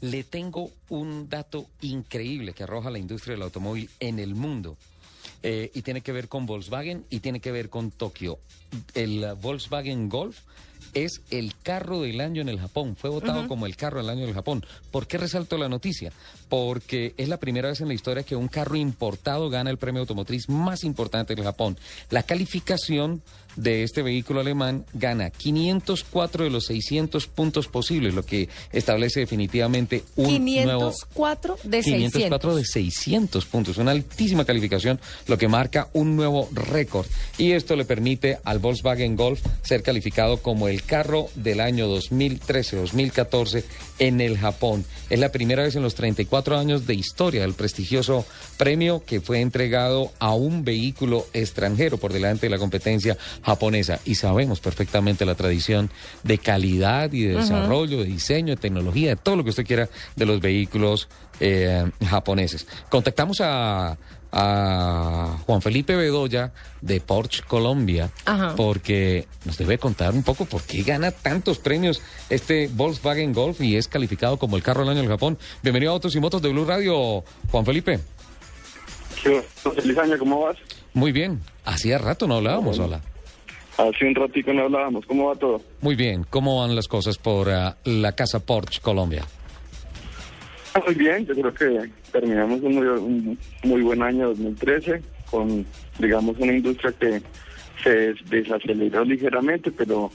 Le tengo un dato increíble que arroja la industria del automóvil en el mundo. Eh, y tiene que ver con Volkswagen y tiene que ver con Tokio. El uh, Volkswagen Golf es el carro del año en el Japón. Fue votado como el carro del año del Japón. ¿Por qué resalto la noticia? Porque es la primera vez en la historia que un carro importado gana el premio automotriz más importante del Japón. La calificación de este vehículo alemán gana 504 de los 600 puntos posibles, lo que establece definitivamente un 504 nuevo... de 600. 504 de 600 puntos, una altísima calificación, lo que marca un nuevo récord. Y esto le permite al Volkswagen Golf ser calificado como el carro del año 2013-2014 en el Japón. Es la primera vez en los 34 años de historia del prestigioso premio que fue entregado a un vehículo extranjero por delante de la competencia japonesa. Y sabemos perfectamente la tradición de calidad y de desarrollo, de diseño, de tecnología, de todo lo que usted quiera de los vehículos eh, japoneses. Contactamos a a Juan Felipe Bedoya de Porsche Colombia Ajá. porque nos debe contar un poco por qué gana tantos premios este Volkswagen Golf y es calificado como el carro del año en el Japón. Bienvenido a Autos y Motos de Blue Radio, Juan Felipe. ¿Qué Feliz año, ¿cómo vas? Muy bien, hacía rato no hablábamos, hola. Hace un ratito no hablábamos, ¿cómo va todo? Muy bien, ¿cómo van las cosas por ah, la casa Porsche Colombia? Muy bien, yo creo que terminamos un muy, un muy buen año 2013 con, digamos, una industria que se desaceleró ligeramente, pero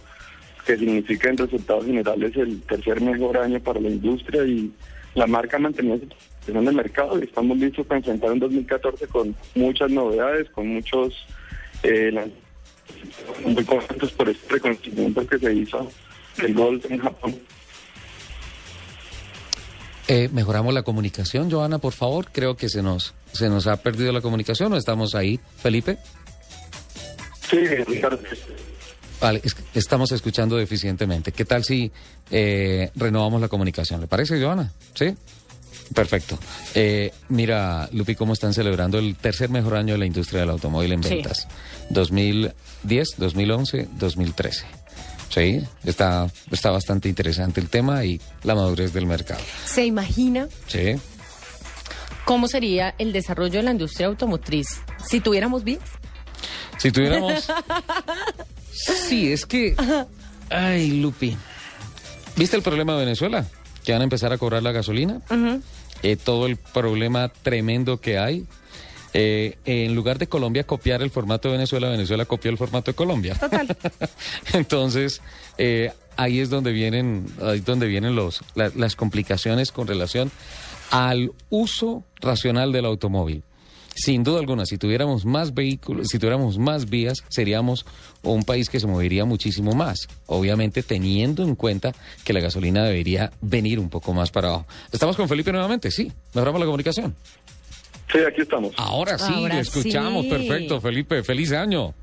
que significa en resultados generales el tercer mejor año para la industria y la marca ha mantenido su posición en el mercado y estamos listos para enfrentar un 2014 con muchas novedades, con muchos... Eh, muy contentos por este reconocimiento que se hizo del Golf en Japón. Eh, mejoramos la comunicación, Joana, por favor. Creo que se nos, se nos ha perdido la comunicación. ¿O estamos ahí, Felipe? Sí, Ricardo. Vale, es estamos escuchando deficientemente. ¿Qué tal si eh, renovamos la comunicación? ¿Le parece, Joana? ¿Sí? Perfecto. Eh, mira, Lupi, cómo están celebrando el tercer mejor año de la industria del automóvil en Sí. ventas. 2010, 2011, 2013. Sí, está, está bastante interesante el tema y la madurez del mercado. ¿Se imagina Sí. cómo sería el desarrollo de la industria automotriz si tuviéramos vías? Si tuviéramos... Sí, es que... Ay, Lupi. ¿Viste el problema de Venezuela? Que van a empezar a cobrar la gasolina. Eh, todo el problema tremendo que hay. Eh, en lugar de Colombia copiar el formato de Venezuela, Venezuela copió el formato de Colombia. Total. Entonces, eh, ahí es donde vienen, ahí es donde vienen los, la- las complicaciones con relación al uso racional del automóvil. Sin duda alguna, si tuviéramos más vehículos, si tuviéramos más vías, seríamos un país que se movería muchísimo más. Obviamente teniendo en cuenta que la gasolina debería venir un poco más para abajo. ¿Estamos con Felipe nuevamente? Sí. ¿Mejoramos la comunicación? Sí, aquí estamos. Ahora sí, Ahora escuchamos. sí. Perfecto, Felipe. Feliz año.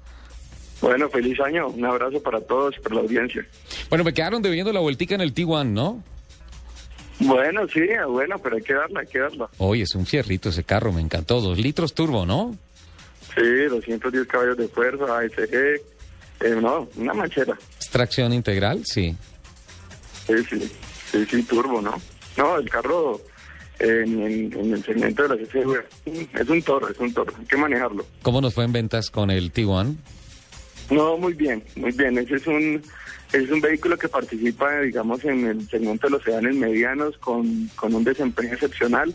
Bueno, feliz año. Un abrazo para todos y para la audiencia. Bueno, me quedaron debiendo la vueltica en el T1, ¿no? Bueno, sí, bueno, pero hay que darla, hay que darla. Oye, es un fierrito ese carro, me encantó. Dos litros turbo, ¿no? Sí, 210 caballos de fuerza, ASG. Eh, no, una manchera. Extracción integral, sí. Sí, sí, sí, sí, turbo, ¿no? No, el carro en, en- en el segmento de la CCV es un toro, es un toro. Hay que manejarlo. ¿Cómo nos fue en ventas con el T1? No, muy bien, muy bien. Ese es un es un vehículo que participa, digamos, en el segmento de los sedanes medianos con, con un desempeño excepcional.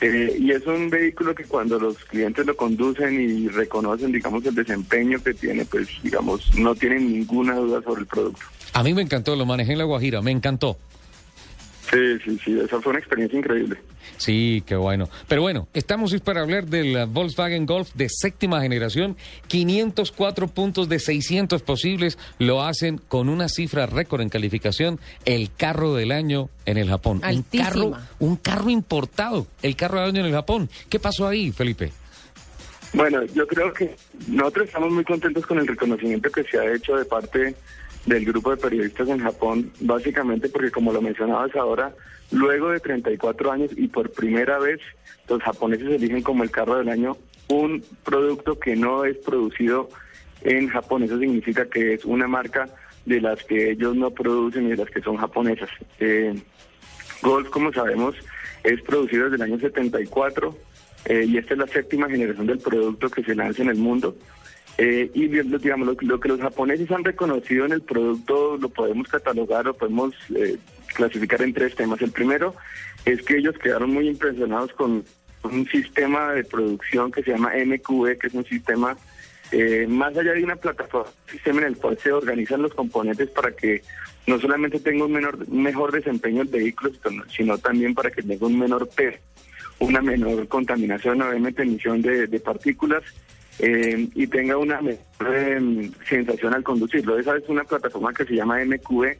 Eh, y es un vehículo que cuando los clientes lo conducen y reconocen, digamos, el desempeño que tiene, pues, digamos, no tienen ninguna duda sobre el producto. A mí me encantó, lo manejé en La Guajira, me encantó. Sí, sí, sí, esa fue una experiencia increíble. Sí, qué bueno. Pero bueno, estamos para hablar del Volkswagen Golf de séptima generación. 504 puntos de 600 posibles lo hacen con una cifra récord en calificación. El carro del año en el Japón. Un carro, un carro importado. El carro del año en el Japón. ¿Qué pasó ahí, Felipe? Bueno, yo creo que nosotros estamos muy contentos con el reconocimiento que se ha hecho de parte del grupo de periodistas en Japón, básicamente porque como lo mencionabas ahora, luego de 34 años y por primera vez los japoneses eligen como el carro del año un producto que no es producido en Japón. Eso significa que es una marca de las que ellos no producen y de las que son japonesas. Eh, Golf, como sabemos, es producido desde el año 74 eh, y esta es la séptima generación del producto que se lanza en el mundo. Eh, y digamos, lo, que los japoneses han reconocido en el producto lo podemos catalogar o podemos eh, clasificar en tres temas. El primero es que ellos quedaron muy impresionados con un sistema de producción que se llama MQE, que es un sistema eh, más allá de una plataforma, un sistema en el cual se organizan los componentes para que no solamente tenga un menor, mejor desempeño el vehículo, sino también para que tenga un menor peso, una menor contaminación, obviamente emisión de, partículas eh, y tenga una mejor em, sensación al conducirlo. Esa es una plataforma que se llama MQE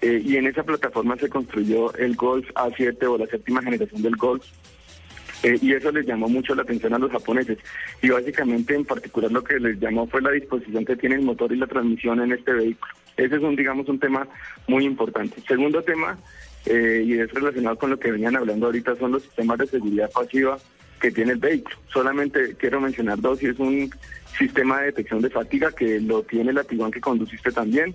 eh, y en esa plataforma se construyó el Golf A7 o la séptima generación del Golf. Eh, y eso les llamó mucho la atención a los japoneses. Y básicamente, en particular, lo que les llamó fue la disposición que tiene el motor y la transmisión en este vehículo. Ese es un, digamos, un tema muy importante. Segundo tema, y es relacionado con lo que venían hablando ahorita, son los sistemas de seguridad pasiva que tiene el vehículo. Solamente quiero mencionar dos y es un sistema de detección de fatiga que lo tiene la Tiguan que conduciste también,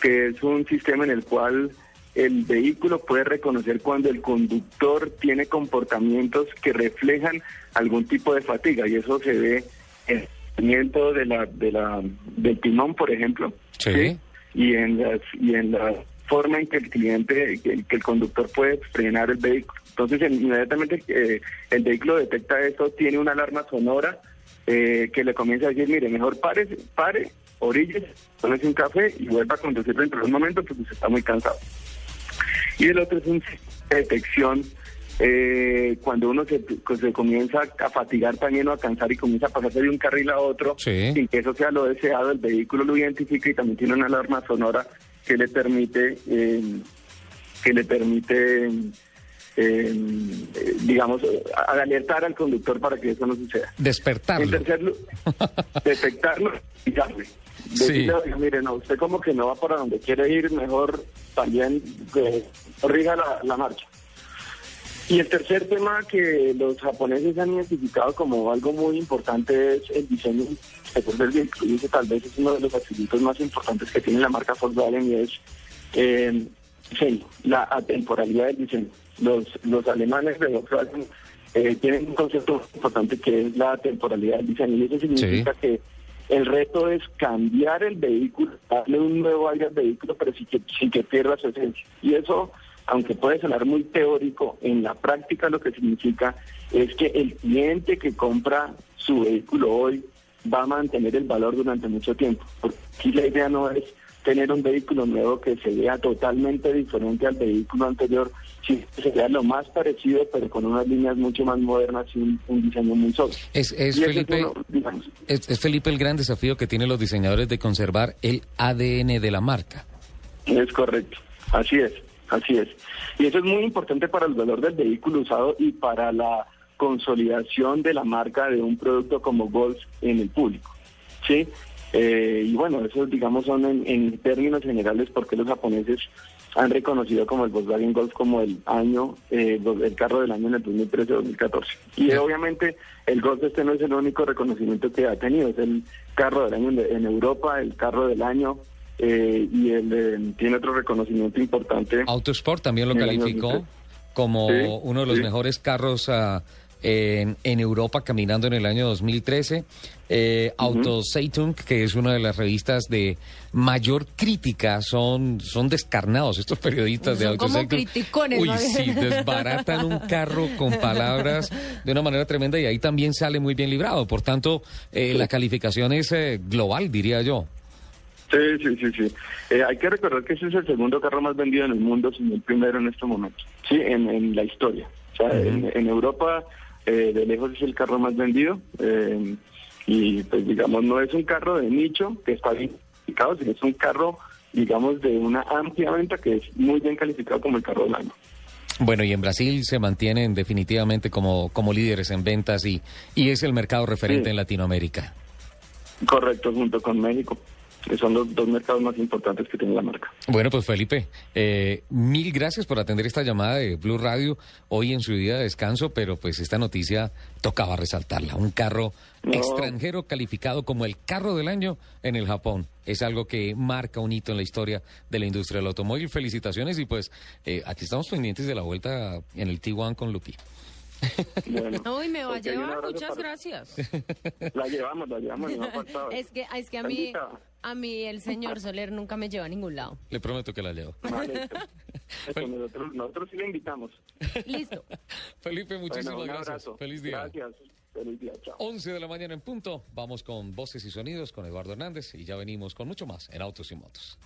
que es un sistema en el cual el vehículo puede reconocer cuando el conductor tiene comportamientos que reflejan algún tipo de fatiga y eso se ve en el movimiento de la, de la, del timón, por ejemplo, sí. y en las y en la forma en que el cliente, que, el conductor puede frenar el vehículo. Entonces, inmediatamente eh, el vehículo detecta esto, tiene una alarma sonora eh, que le comienza a decir, mire, mejor pare, pare, orilles, tómese un café y vuelva a conducir dentro de un momento porque usted está muy cansado. Y el otro es un detección eh, cuando uno se, se, comienza a fatigar también o a cansar y comienza a pasarse de un carril a otro, sin que eso sea lo deseado, el vehículo lo identifica y también tiene una alarma sonora que le permite, eh, que le permite, eh, digamos, alertar al conductor para que eso no suceda. Despertarlo. En tercer detectarlo y darle. Decirle, mire, no, usted como que no va para donde quiere ir, mejor también eh, la marcha. Y el tercer tema que los japoneses han identificado como algo muy importante es el diseño del vehículo. Y ese tal vez es uno de los atributos más importantes que tiene la marca Volkswagen y es eh, diseño, la atemporalidad del diseño. Los, los alemanes de Volkswagen eh, tienen un concepto importante que es la temporalidad del diseño. Y eso significa que el reto es cambiar el vehículo, darle un nuevo aire al vehículo, pero sin que, sin que pierda su esencia. Y eso aunque puede sonar muy teórico, en la práctica lo que significa es que el cliente que compra su vehículo hoy va a mantener el valor durante mucho tiempo. Porque aquí la idea no es tener un vehículo nuevo que se vea totalmente diferente al vehículo anterior, sino que se vea lo más parecido, pero con unas líneas mucho más modernas y un, diseño muy sólido. Es, Felipe, es Felipe el gran desafío que tienen los diseñadores de conservar el ADN de la marca. Es correcto, así es. Así es. Y eso es muy importante para el valor del vehículo usado y para la consolidación de la marca de un producto como Golf en el público. ¿Sí? Eh, y bueno, eso digamos son en, términos generales porque los japoneses han reconocido como el Volkswagen Golf como el año, eh, el carro del año en el 2013-2014. Y obviamente el Golf este no es el único reconocimiento que ha tenido, es el carro del año en Europa, el carro del año eh, y él eh, tiene otro reconocimiento importante. Autosport también lo calificó como uno de los mejores carros ah, en, en, Europa caminando en el año 2013. Eh, que es una de las revistas de mayor crítica, son, son descarnados estos periodistas de Auto Uy, sí, desbaratan un carro con palabras de una manera tremenda y ahí también sale muy bien librado. Por tanto, eh, la calificación es global, diría yo. Sí, sí, sí, sí. Eh, hay que recordar que ese es el segundo carro más vendido en el mundo, sino el primero en este momento, sí, en, la historia. O sea, en, Europa eh, de lejos es el carro más vendido eh, y pues digamos no es un carro de nicho que está bien calificado, sino es un carro digamos de una amplia venta que es muy bien calificado como el carro del año. Bueno, y en Brasil se mantienen definitivamente como, como líderes en ventas y, y es el mercado referente en Latinoamérica. Correcto, junto con México. Son los dos mercados más importantes que tiene la marca. Bueno, pues Felipe, eh, mil gracias por atender esta llamada de Blue Radio hoy en su día de descanso, pero pues esta noticia tocaba resaltarla. Un carro extranjero calificado como el carro del año en el Japón. Es algo que marca un hito en la historia de la industria del automóvil. Felicitaciones y pues eh, aquí estamos pendientes de la vuelta en el T1 con Lupi. Bueno, Uy, me va a llevar, muchas gracias. La llevamos, la llevamos, no Es que, es que a mí, a mí el señor Soler nunca me lleva a ningún lado. Le prometo que la llevo. Vale, nosotros, nosotros sí le invitamos. Listo. Felipe, muchísimas gracias. Feliz día. Gracias. Feliz día, chao. 11 de la mañana en punto. Vamos con voces y sonidos con Eduardo Hernández y ya venimos con mucho más en Autos y Motos.